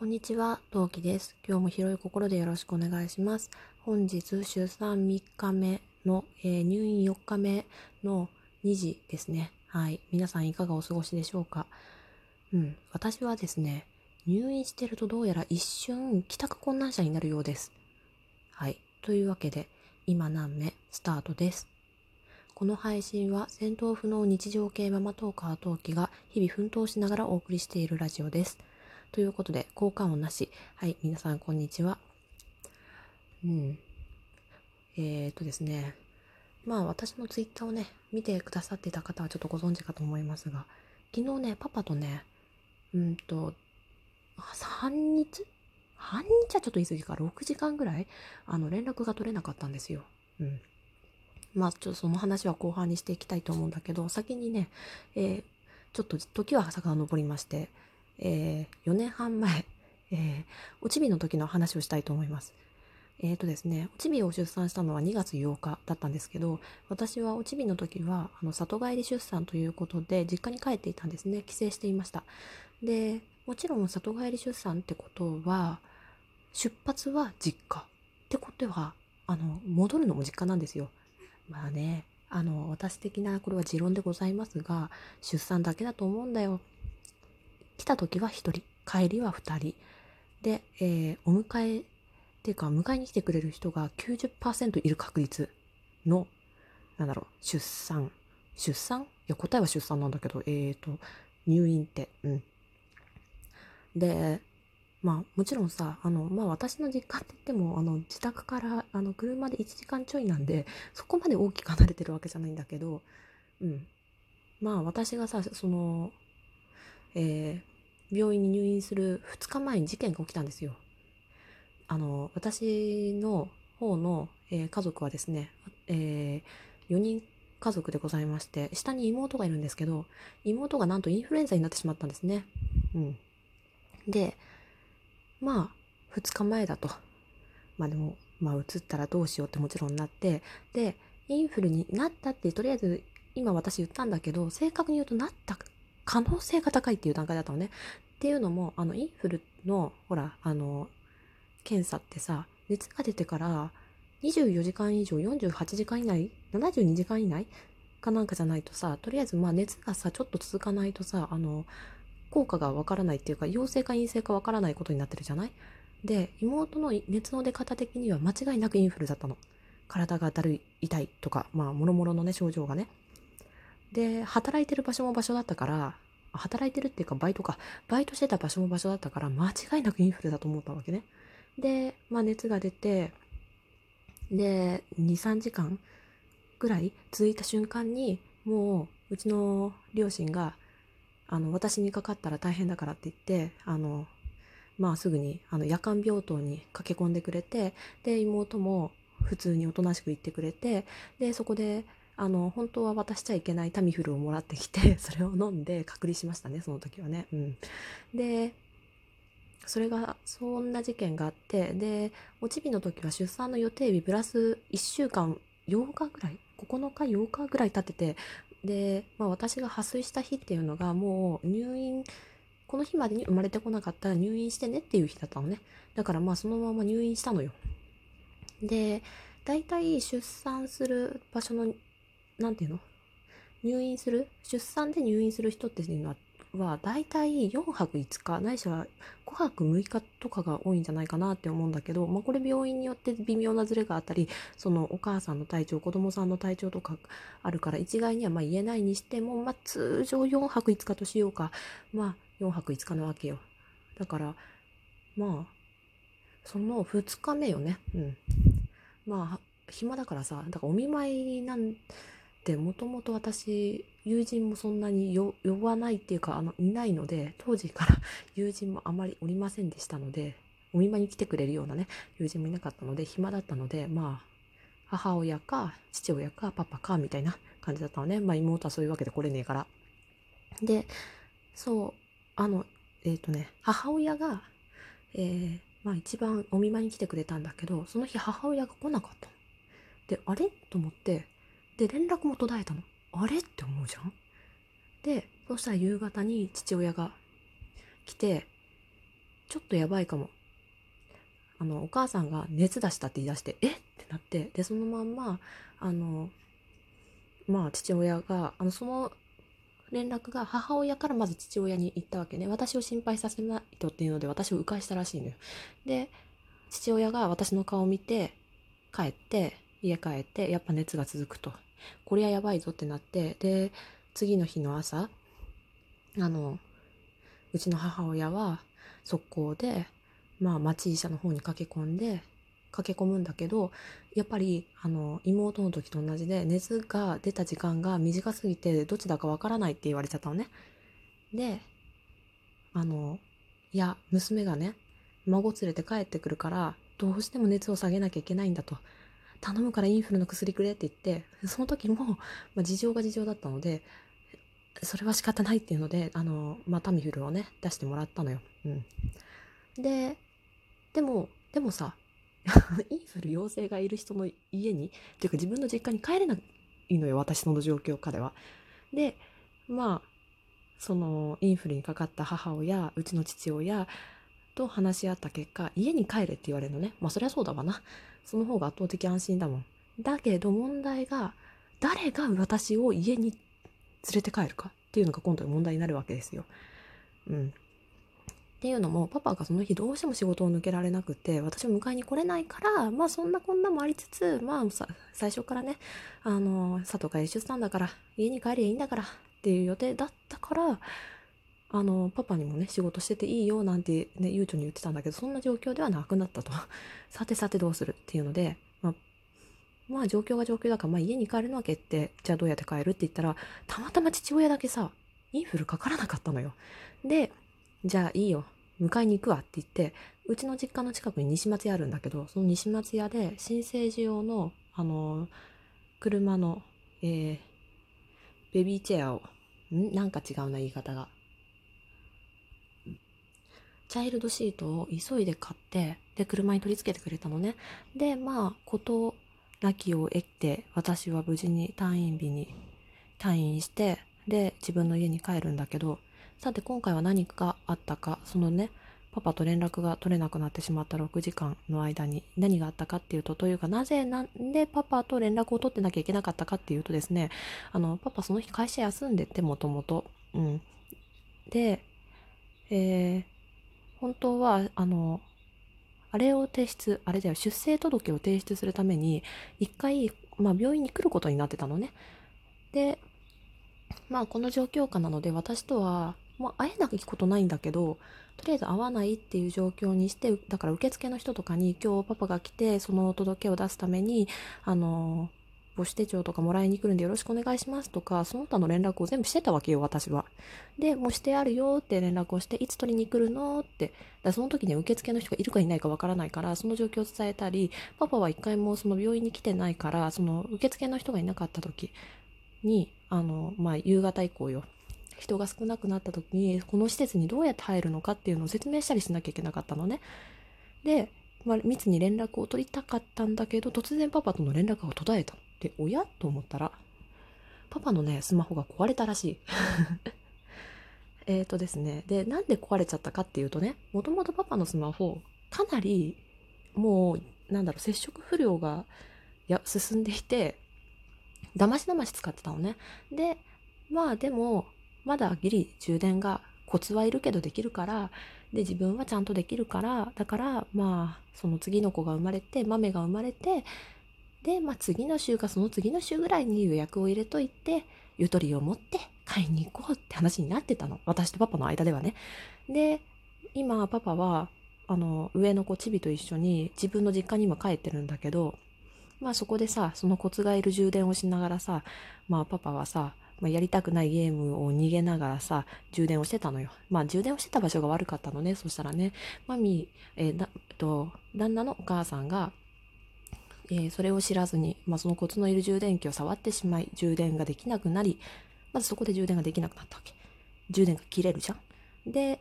こんにちは、陶器です。今日も広い心でよろしくお願いします。本日、出産3日目の、えー、入院4日目の2時ですね。はい。皆さんいかがお過ごしでしょうか？うん。私はですね、入院してるとどうやら一瞬帰宅困難者になるようです。はい。というわけで、今何目スタートです。この配信は戦闘不能日常系ママトーカー陶器が日々奮闘しながらお送りしているラジオです。ということで、効果音なし。はい、皆さんこんにちは。うん。えー、っとですね。まあ私のツイッターをね、見てくださっていた方はちょっとご存知かと思いますが、昨日ね、パパとね、うんと、半日半日はちょっと言い過ぎか、6時間ぐらい、あの、連絡が取れなかったんですよ。うん。まあ、ちょっとその話は後半にしていきたいと思うんだけど、先にね、えー、ちょっと時は遡りまして、えー、4年半前、えー、おちびの時の話をしたいと思います。えっ、ー、とですね、おちびを出産したのは2月8日だったんですけど、私はおちびの時は、あの、里帰り出産ということで、実家に帰っていたんですね。帰省していました。で、もちろん里帰り出産ってことは、出発は実家。ってことは、あの、戻るのも実家なんですよ。まあね、あの、私的な、これは持論でございますが、出産だけだと思うんだよ。た時は1人、帰りは2人。で、えー、お迎えっていうか、迎えに来てくれる人が90%いる確率の、なんだろう、出産。出産？いや、答えは出産なんだけど、えーと、入院って、うん。で、まあ、もちろんさ、あの、まあ私の実家って言っても、あの、自宅から、あの、車で1時間ちょいなんで、そこまで大きく離れてるわけじゃないんだけど、うん。まあ私がさ、その、えー、病院に入院する2日前に事件が起きたんですよ。あの、私の方の、えー、家族はですね、えー、4人家族でございまして、下に妹がいるんですけど、妹がなんとインフルエンザになってしまったんですね。うん。で、まあ、2日前だと。まあでも、まあ、移ったらどうしようってもちろんなって、で、インフルになったって、とりあえず、今私言ったんだけど、正確に言うとなった可能性が高いっていう段階だったのね。っていうのも、あの、インフルの、ほら、あの、検査ってさ、熱が出てから24時間以上、48時間以内、72時間以内かなんかじゃないとさ、とりあえずまあ熱がさ、ちょっと続かないとさ、あの、効果がわからないっていうか、陽性か陰性かわからないことになってるじゃない？で、妹の熱の出方的には間違いなくインフルだったの。体がだるい、痛いとか、まあ、もろもろのね、症状がね。で、働いてる場所も場所だったから、働いてるっていうかバイトか。バイトしてた場所も場所だったから、間違いなくインフルだと思ったわけね。で、まあ熱が出て、で、2、3時間ぐらい続いた瞬間に、もう、うちの両親が、あの、私にかかったら大変だからって言って、あの、まあすぐに、あの、夜間病棟に駆け込んでくれて、で、妹も普通におとなしく行ってくれて、で、そこで、あの、本当は渡しちゃいけないタミフルをもらってきて、それを飲んで隔離しましたね、その時はね。うん。で、それが、そんな事件があって、で、おちびの時は出産の予定日プラス1週間、8日ぐらい ?9 日、8日ぐらい経ってて、で、まあ私が破水した日っていうのがもう入院、この日までに生まれてこなかったら入院してねっていう日だったのね。だからまあそのまま入院したのよ。で、大体出産する場所の、なんていうの？入院する？出産で入院する人っていうのはは大体4泊5日、ないしは5泊6日とかが多いんじゃないかなって思うんだけど、まあこれ病院によって微妙なズレがあったり、そのお母さんの体調、子供さんの体調とかあるから一概にはま言えないにしても、まあ通常4泊5日としようか。まあ4泊5日なわけよ。だから、まあ、その2日目よね。うん。まあ、暇だからさ、だからお見舞いなんてもともと私友人もそんなに呼ばないっていうかあのいないので当時から 友人もあまりおりませんでしたのでお見舞いに来てくれるようなね友人もいなかったので暇だったのでまあ母親か父親かパパかみたいな感じだったのね。まあ妹はそういうわけで来れねえから。でそうあのえっ、ー、とね母親がえー、まあ一番お見舞いに来てくれたんだけどその日母親が来なかったであれ？と思ってで、連絡も途絶えたの。あれ？って思うじゃんで、そしたら夕方に父親が来て、ちょっとやばいかも。あの、お母さんが熱出したって言い出して、え？ってなって、で、そのまんま、あの、まあ、父親が、あの、その連絡が母親からまず父親に行ったわけね。私を心配させないとっていうので私を迂回したらしいのよ。で、父親が私の顔を見て、帰って、家帰って、やっぱ熱が続くと。こりゃやばいぞってなって、で、次の日の朝、あの、うちの母親は速攻で、まあ町医者の方に駆け込んで、駆け込むんだけど、やっぱり、あの、妹の時と同じで、熱が出た時間が短すぎて、どっちだかわからないって言われちゃったのね。で、あの、いや、娘がね、孫連れて帰ってくるから、どうしても熱を下げなきゃいけないんだと。頼むからインフルの薬くれって言って、その時も、まあ、事情が事情だったので、それは仕方ないっていうので、あの、まあ、タミフルをね、出してもらったのよ。うん。で、でも、でもさ、インフル陽性がいる人の家に、っていうか自分の実家に帰れないのよ、私の状況下では。で、まあ、そのインフルにかかった母親、うちの父親と話し合った結果、家に帰れって言われるのね。まあそりゃそうだわな。その方が圧倒的安心だもん。だけど問題が、誰が私を家に連れて帰るかっていうのが今度問題になるわけですよ。うん。っていうのも、パパがその日どうしても仕事を抜けられなくて、私を迎えに来れないから、まあそんなこんなもありつつ、まあ、最初からね、あの、佐藤が出産だから、家に帰りゃいいんだからっていう予定だったから、あの、パパにもね、仕事してていいよなんてね、悠長に言ってたんだけど、そんな状況ではなくなったと。さてさてどうするっていうので、まあ、まあ状況が状況だから、まあ家に帰るのは決定。じゃあどうやって帰るって言ったら、たまたま父親だけさ、インフルかからなかったのよ。で、じゃあいいよ。迎えに行くわって言って、うちの実家の近くに西松屋あるんだけど、その西松屋で新生児用の、あの、車の、えー、ベビーチェアを、ん？なんか違うな言い方が。チャイルドシートを急いで買って、で、車に取り付けてくれたのね。で、まあ、ことなきを得て、私は無事に退院日に退院して、で、自分の家に帰るんだけど、さて今回は何かあったか、そのね、パパと連絡が取れなくなってしまった6時間の間に何があったかっていうと、というかなぜなんでパパと連絡を取ってなきゃいけなかったかっていうとですね、あの、パパその日会社休んでてもともと。うん。で、えー、本当は、あの、あれを提出、あれだよ、出生届を提出するために、一回、まあ病院に来ることになってたのね。で、まあこの状況下なので私とはまあ、会えなきことないんだけど、とりあえず会わないっていう状況にして、だから受付の人とかに今日パパが来て、その届けを出すために、あの、母子手帳とかもらいに来るんでよろしくお願いしますとか、その他の連絡を全部してたわけよ、私は。で、もうしてあるよって連絡をして、いつ取りに来るのって。だその時に受付の人がいるかいないかわからないから、その状況を伝えたり、パパは一回もその病院に来てないから、その受付の人がいなかった時に、あの、まあ、夕方以降よ。人が少なくなった時に、この施設にどうやって入るのかっていうのを説明したりしなきゃいけなかったのね。で、まあ、密に連絡を取りたかったんだけど、突然パパとの連絡が途絶えた。で、おやと思ったら、パパのね、スマホが壊れたらしい。えっとですね。で、なんで壊れちゃったかっていうとね、もともとパパのスマホ、かなり、もう、なんだろう、接触不良がや進んでいて、だましだまし使ってたのね。で、まあでも、まだギリ充電がコツはいるけどできるから、で、自分はちゃんとできるから、だから、まあ、その次の子が生まれて、豆が生まれて、で、まあ次の週かその次の週ぐらいに予約を入れといて、ゆとりを持って買いに行こうって話になってたの。私とパパの間ではね。で、今パパは、あの、上の子チビと一緒に自分の実家にも帰ってるんだけど、まあそこでさ、そのコツがいる充電をしながらさ、まあパパはさ、まあ、やりたくないゲームを逃げながらさ、充電をしてたのよ。まあ、充電をしてた場所が悪かったのね。そしたらね、マミー、えー、だ、と、旦那のお母さんが、えー、それを知らずに、まあ、そのコツのいる充電器を触ってしまい、充電ができなくなり、まずそこで充電ができなくなったわけ。充電が切れるじゃん。で、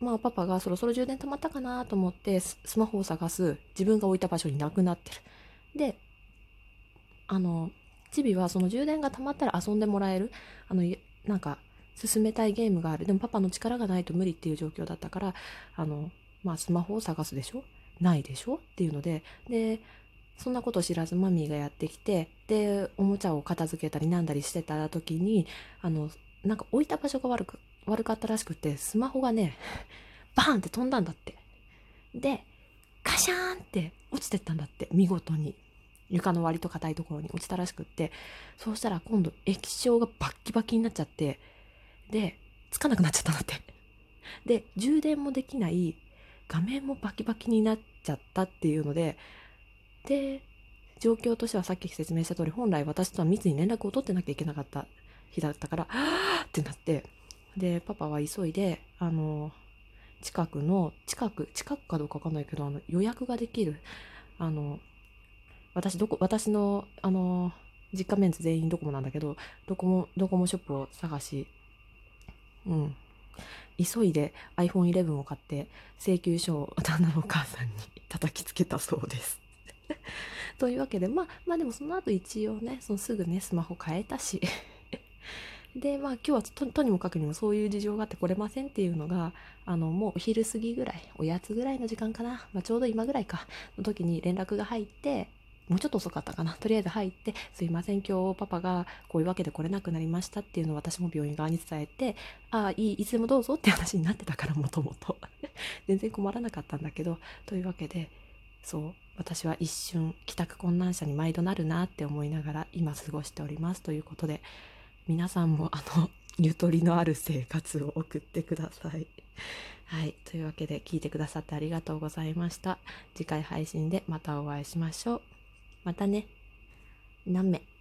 まあパパがそろそろ充電溜まったかなと思ってスマホを探す自分が置いた場所になくなってる。で、あの、チビはその充電が溜まったら遊んでもらえる、あの、なんか、進めたいゲームがある。でもパパの力がないと無理っていう状況だったから、あの、まあスマホを探すでしょないでしょ？っていうので、で、そんなこと知らずマミーがやってきて、で、おもちゃを片付けたりなんだりしてた時に、あの、なんか置いた場所が悪く、悪かったらしくて、スマホがね、バーンって飛んだんだって。で、カシャーンって落ちてったんだって、見事に。床の割と硬いところに落ちたらしくって、そうしたら今度液晶がバッキバキになっちゃって、で、つかなくなっちゃったんだって。で、充電もできない、画面もバキバキになっちゃったっていうので、で、状況としてはさっき説明した通り、本来私とは密に連絡を取ってなきゃいけなかった日だったから、はぁってなって、で、パパは急いで、あの、近くの、近く、近くかどうかわかんないけど、あの、予約ができる、あの、私、どこ、私の、あの、実家メンツ全員ドコモなんだけど、ドコモ、ドコモショップを探し、うん。急いで iPhone11 を買って、請求書を 旦那のお母さんに叩きつけたそうです。というわけで、まあ、まあでもその後一応ね、そのすぐね、スマホ変えたし。で、まあ今日はととにもかくにもそういう事情があって来れませんっていうのが、あの、もうお昼過ぎぐらい、おやつぐらいの時間かな、まあちょうど今ぐらいか、の時に連絡が入って、もうちょっと遅かったかな。とりあえず入って、すいません、今日パパがこういうわけで来れなくなりましたっていうのを私も病院側に伝えて、ああ、いい、いつでもどうぞって話になってたから、もともと。全然困らなかったんだけど、というわけで、そう、私は一瞬帰宅困難者に毎度なるなって思いながら今過ごしておりますということで皆さんもあの ゆとりのある生活を送ってください。はい。というわけで聞いてくださってありがとうございました。次回配信でまたお会いしましょう。またね。何名？